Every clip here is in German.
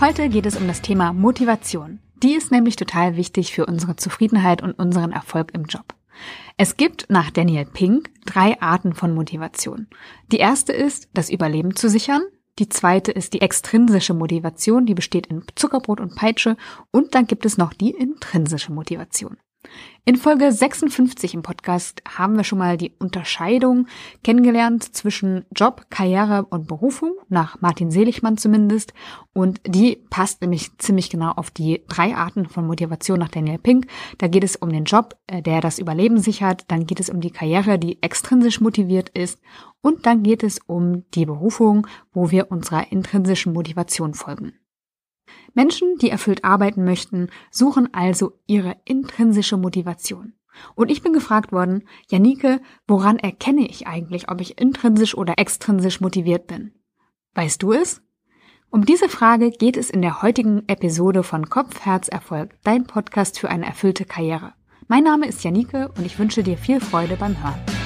Heute geht es um das Thema Motivation. Die ist nämlich total wichtig für unsere Zufriedenheit und unseren Erfolg im Job. Es gibt nach Daniel Pink drei Arten von Motivation. Die erste ist, das Überleben zu sichern. Die zweite ist die extrinsische Motivation, die besteht in Zuckerbrot und Peitsche. Und dann gibt es noch die intrinsische Motivation. In Folge 56 im Podcast haben wir schon mal die Unterscheidung kennengelernt zwischen Job, Karriere und Berufung, nach Martin Seligmann zumindest. Und die passt nämlich ziemlich genau auf die drei Arten von Motivation nach Daniel Pink. Da geht es um den Job, äh, der das Überleben sichert. Dann geht es um die Karriere, die extrinsisch motiviert ist. Und dann geht es um die Berufung, wo wir unserer intrinsischen Motivation folgen. Menschen, die erfüllt arbeiten möchten, suchen also ihre intrinsische Motivation. Und ich bin gefragt worden, Janike, woran erkenne ich eigentlich, ob ich intrinsisch oder extrinsisch motiviert bin? Weißt du es? Um diese Frage geht es in der heutigen Episode von Kopf, Herz, Erfolg, dein Podcast für eine erfüllte Karriere. Mein Name ist Janike und ich wünsche dir viel Freude beim Hören.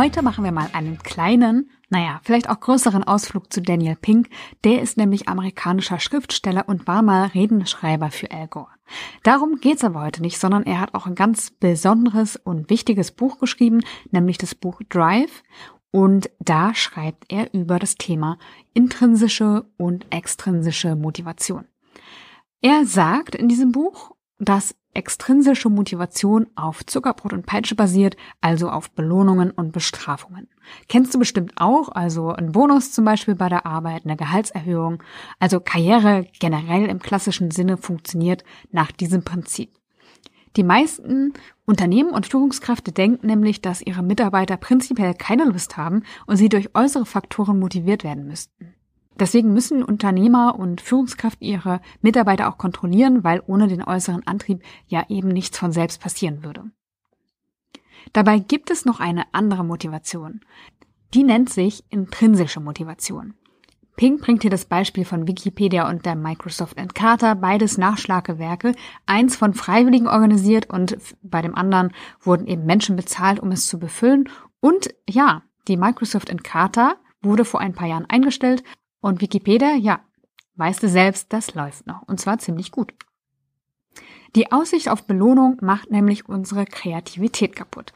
Heute machen wir mal einen kleinen, naja, vielleicht auch größeren Ausflug zu Daniel Pink. Der ist nämlich amerikanischer Schriftsteller und war mal Redenschreiber für Al Gore. Darum geht's aber heute nicht, sondern er hat auch ein ganz besonderes und wichtiges Buch geschrieben, nämlich das Buch Drive. Und da schreibt er über das Thema intrinsische und extrinsische Motivation. Er sagt in diesem Buch, dass extrinsische Motivation auf Zuckerbrot und Peitsche basiert, also auf Belohnungen und Bestrafungen. Kennst du bestimmt auch, also ein Bonus zum Beispiel bei der Arbeit, eine Gehaltserhöhung. Also Karriere generell im klassischen Sinne funktioniert nach diesem Prinzip. Die meisten Unternehmen und Führungskräfte denken nämlich, dass ihre Mitarbeiter prinzipiell keine Lust haben und sie durch äußere Faktoren motiviert werden müssten. Deswegen müssen Unternehmer und Führungskräfte ihre Mitarbeiter auch kontrollieren, weil ohne den äußeren Antrieb ja eben nichts von selbst passieren würde. Dabei gibt es noch eine andere Motivation. Die nennt sich intrinsische Motivation. Pink bringt hier das Beispiel von Wikipedia und der Microsoft Encarta, beides Nachschlagewerke, eins von Freiwilligen organisiert und bei dem anderen wurden eben Menschen bezahlt, um es zu befüllen. Und ja, die Microsoft Encarta wurde vor ein paar Jahren eingestellt und Wikipedia, ja, weißt du selbst, das läuft noch. Und zwar ziemlich gut. Die Aussicht auf Belohnung macht nämlich unsere Kreativität kaputt.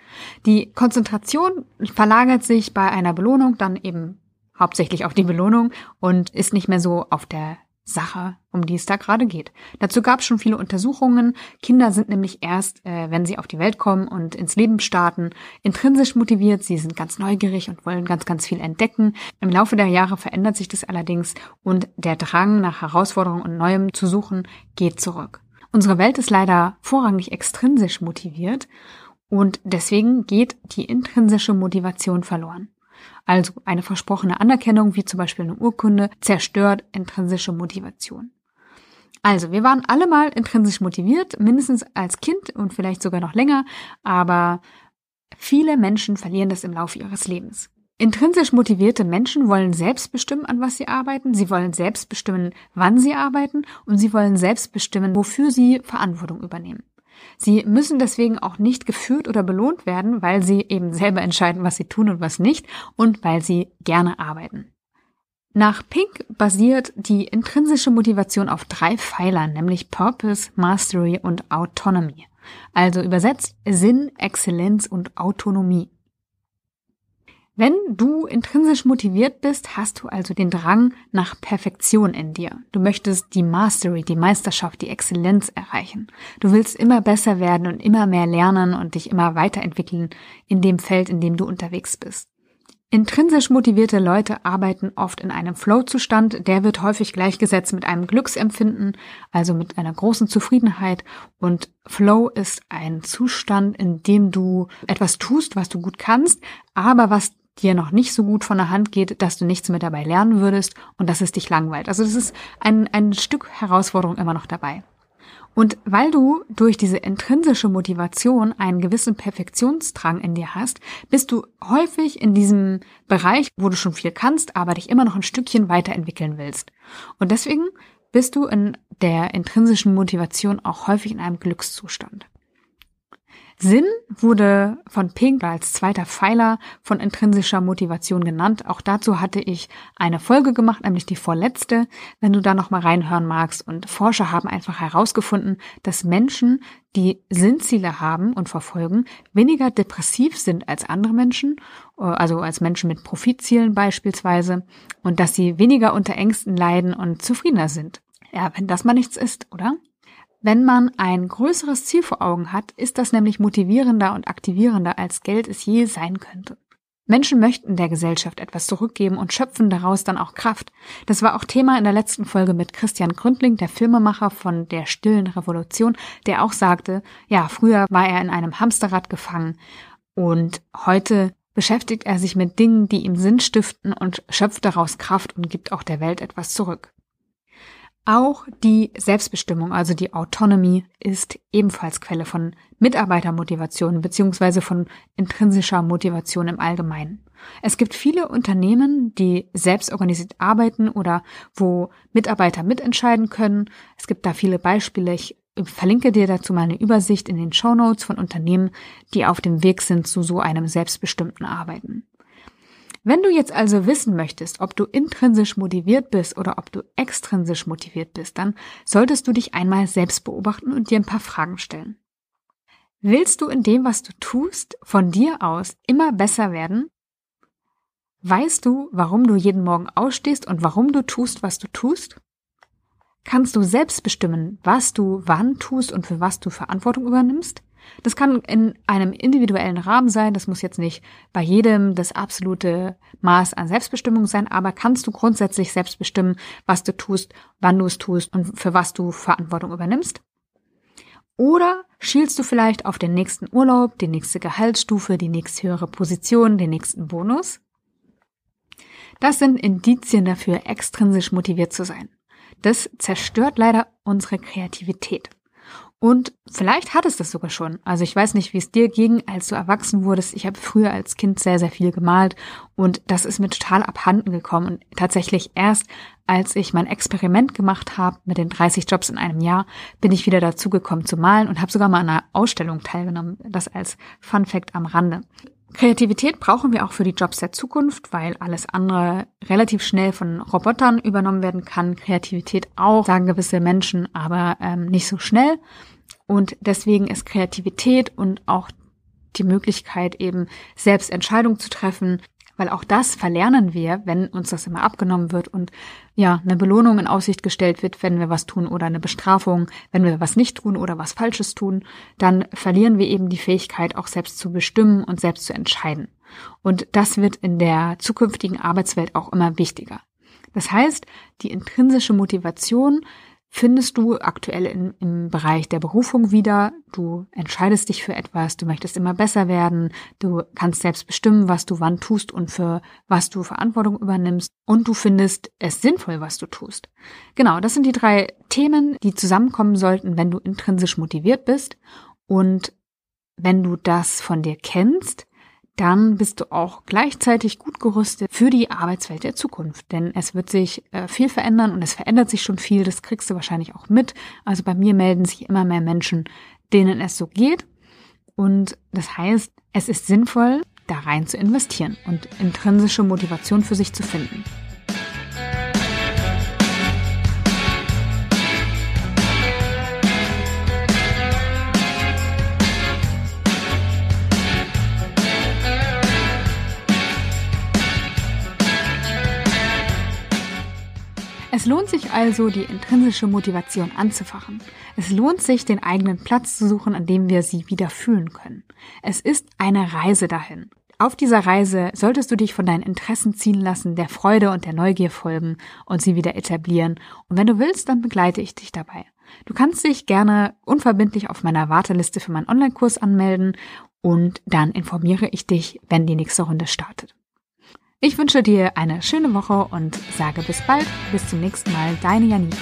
Die Konzentration verlagert sich bei einer Belohnung dann eben hauptsächlich auf die Belohnung und ist nicht mehr so auf der Sache, um die es da gerade geht. Dazu gab es schon viele Untersuchungen. Kinder sind nämlich erst, äh, wenn sie auf die Welt kommen und ins Leben starten, intrinsisch motiviert. Sie sind ganz neugierig und wollen ganz, ganz viel entdecken. Im Laufe der Jahre verändert sich das allerdings und der Drang nach Herausforderungen und Neuem zu suchen geht zurück. Unsere Welt ist leider vorrangig extrinsisch motiviert und deswegen geht die intrinsische Motivation verloren. Also eine versprochene Anerkennung, wie zum Beispiel eine Urkunde, zerstört intrinsische Motivation. Also, wir waren alle mal intrinsisch motiviert, mindestens als Kind und vielleicht sogar noch länger, aber viele Menschen verlieren das im Laufe ihres Lebens. Intrinsisch motivierte Menschen wollen selbst bestimmen, an was sie arbeiten, sie wollen selbst bestimmen, wann sie arbeiten und sie wollen selbst bestimmen, wofür sie Verantwortung übernehmen. Sie müssen deswegen auch nicht geführt oder belohnt werden, weil sie eben selber entscheiden, was sie tun und was nicht und weil sie gerne arbeiten. Nach Pink basiert die intrinsische Motivation auf drei Pfeilern, nämlich Purpose, Mastery und Autonomy. Also übersetzt Sinn, Exzellenz und Autonomie. Wenn du intrinsisch motiviert bist, hast du also den Drang nach Perfektion in dir. Du möchtest die Mastery, die Meisterschaft, die Exzellenz erreichen. Du willst immer besser werden und immer mehr lernen und dich immer weiterentwickeln in dem Feld, in dem du unterwegs bist. Intrinsisch motivierte Leute arbeiten oft in einem Flow-Zustand, der wird häufig gleichgesetzt mit einem Glücksempfinden, also mit einer großen Zufriedenheit. Und Flow ist ein Zustand, in dem du etwas tust, was du gut kannst, aber was dir noch nicht so gut von der Hand geht, dass du nichts mehr dabei lernen würdest und dass es dich langweilt. Also das ist ein, ein Stück Herausforderung immer noch dabei. Und weil du durch diese intrinsische Motivation einen gewissen Perfektionsdrang in dir hast, bist du häufig in diesem Bereich, wo du schon viel kannst, aber dich immer noch ein Stückchen weiterentwickeln willst. Und deswegen bist du in der intrinsischen Motivation auch häufig in einem Glückszustand. Sinn wurde von Pink als zweiter Pfeiler von intrinsischer Motivation genannt. Auch dazu hatte ich eine Folge gemacht, nämlich die vorletzte, wenn du da noch mal reinhören magst. Und Forscher haben einfach herausgefunden, dass Menschen, die Sinnziele haben und verfolgen, weniger depressiv sind als andere Menschen, also als Menschen mit Profitzielen beispielsweise, und dass sie weniger unter Ängsten leiden und zufriedener sind. Ja, wenn das mal nichts ist, oder? Wenn man ein größeres Ziel vor Augen hat, ist das nämlich motivierender und aktivierender, als Geld es je sein könnte. Menschen möchten der Gesellschaft etwas zurückgeben und schöpfen daraus dann auch Kraft. Das war auch Thema in der letzten Folge mit Christian Gründling, der Filmemacher von der stillen Revolution, der auch sagte, ja, früher war er in einem Hamsterrad gefangen und heute beschäftigt er sich mit Dingen, die ihm Sinn stiften und schöpft daraus Kraft und gibt auch der Welt etwas zurück. Auch die Selbstbestimmung, also die Autonomy, ist ebenfalls Quelle von Mitarbeitermotivation beziehungsweise von intrinsischer Motivation im Allgemeinen. Es gibt viele Unternehmen, die selbst organisiert arbeiten oder wo Mitarbeiter mitentscheiden können. Es gibt da viele Beispiele. Ich verlinke dir dazu mal eine Übersicht in den Show Notes von Unternehmen, die auf dem Weg sind zu so einem selbstbestimmten Arbeiten. Wenn du jetzt also wissen möchtest, ob du intrinsisch motiviert bist oder ob du extrinsisch motiviert bist, dann solltest du dich einmal selbst beobachten und dir ein paar Fragen stellen. Willst du in dem, was du tust, von dir aus immer besser werden? Weißt du, warum du jeden Morgen ausstehst und warum du tust, was du tust? Kannst du selbst bestimmen, was du wann tust und für was du Verantwortung übernimmst? Das kann in einem individuellen Rahmen sein, das muss jetzt nicht bei jedem das absolute Maß an Selbstbestimmung sein, aber kannst du grundsätzlich selbst bestimmen, was du tust, wann du es tust und für was du Verantwortung übernimmst? Oder schielst du vielleicht auf den nächsten Urlaub, die nächste Gehaltsstufe, die nächste höhere Position, den nächsten Bonus? Das sind Indizien dafür, extrinsisch motiviert zu sein. Das zerstört leider unsere Kreativität. Und vielleicht hattest du das sogar schon. Also ich weiß nicht, wie es dir ging, als du erwachsen wurdest. Ich habe früher als Kind sehr, sehr viel gemalt und das ist mir total abhanden gekommen. Und tatsächlich erst, als ich mein Experiment gemacht habe mit den 30 Jobs in einem Jahr, bin ich wieder dazu gekommen zu malen und habe sogar mal an einer Ausstellung teilgenommen. Das als Fun Fact am Rande. Kreativität brauchen wir auch für die Jobs der Zukunft, weil alles andere relativ schnell von Robotern übernommen werden kann. Kreativität auch, sagen gewisse Menschen, aber ähm, nicht so schnell. Und deswegen ist Kreativität und auch die Möglichkeit eben selbst Entscheidungen zu treffen, weil auch das verlernen wir, wenn uns das immer abgenommen wird und ja, eine Belohnung in Aussicht gestellt wird, wenn wir was tun oder eine Bestrafung, wenn wir was nicht tun oder was Falsches tun, dann verlieren wir eben die Fähigkeit, auch selbst zu bestimmen und selbst zu entscheiden. Und das wird in der zukünftigen Arbeitswelt auch immer wichtiger. Das heißt, die intrinsische Motivation findest du aktuell in, im Bereich der Berufung wieder. Du entscheidest dich für etwas, du möchtest immer besser werden, du kannst selbst bestimmen, was du wann tust und für was du Verantwortung übernimmst und du findest es sinnvoll, was du tust. Genau, das sind die drei Themen, die zusammenkommen sollten, wenn du intrinsisch motiviert bist und wenn du das von dir kennst, dann bist du auch gleichzeitig gut gerüstet für die Arbeitswelt der Zukunft. Denn es wird sich äh, viel verändern und es verändert sich schon viel. Das kriegst du wahrscheinlich auch mit. Also bei mir melden sich immer mehr Menschen, denen es so geht. Und das heißt, es ist sinnvoll, da rein zu investieren und intrinsische Motivation für sich zu finden. Es lohnt sich also, die intrinsische Motivation anzufachen. Es lohnt sich, den eigenen Platz zu suchen, an dem wir sie wieder fühlen können. Es ist eine Reise dahin. Auf dieser Reise solltest du dich von deinen Interessen ziehen lassen, der Freude und der Neugier folgen und sie wieder etablieren. Und wenn du willst, dann begleite ich dich dabei. Du kannst dich gerne unverbindlich auf meiner Warteliste für meinen Online-Kurs anmelden und dann informiere ich dich, wenn die nächste Runde startet. Ich wünsche dir eine schöne Woche und sage bis bald, bis zum nächsten Mal, deine Janine.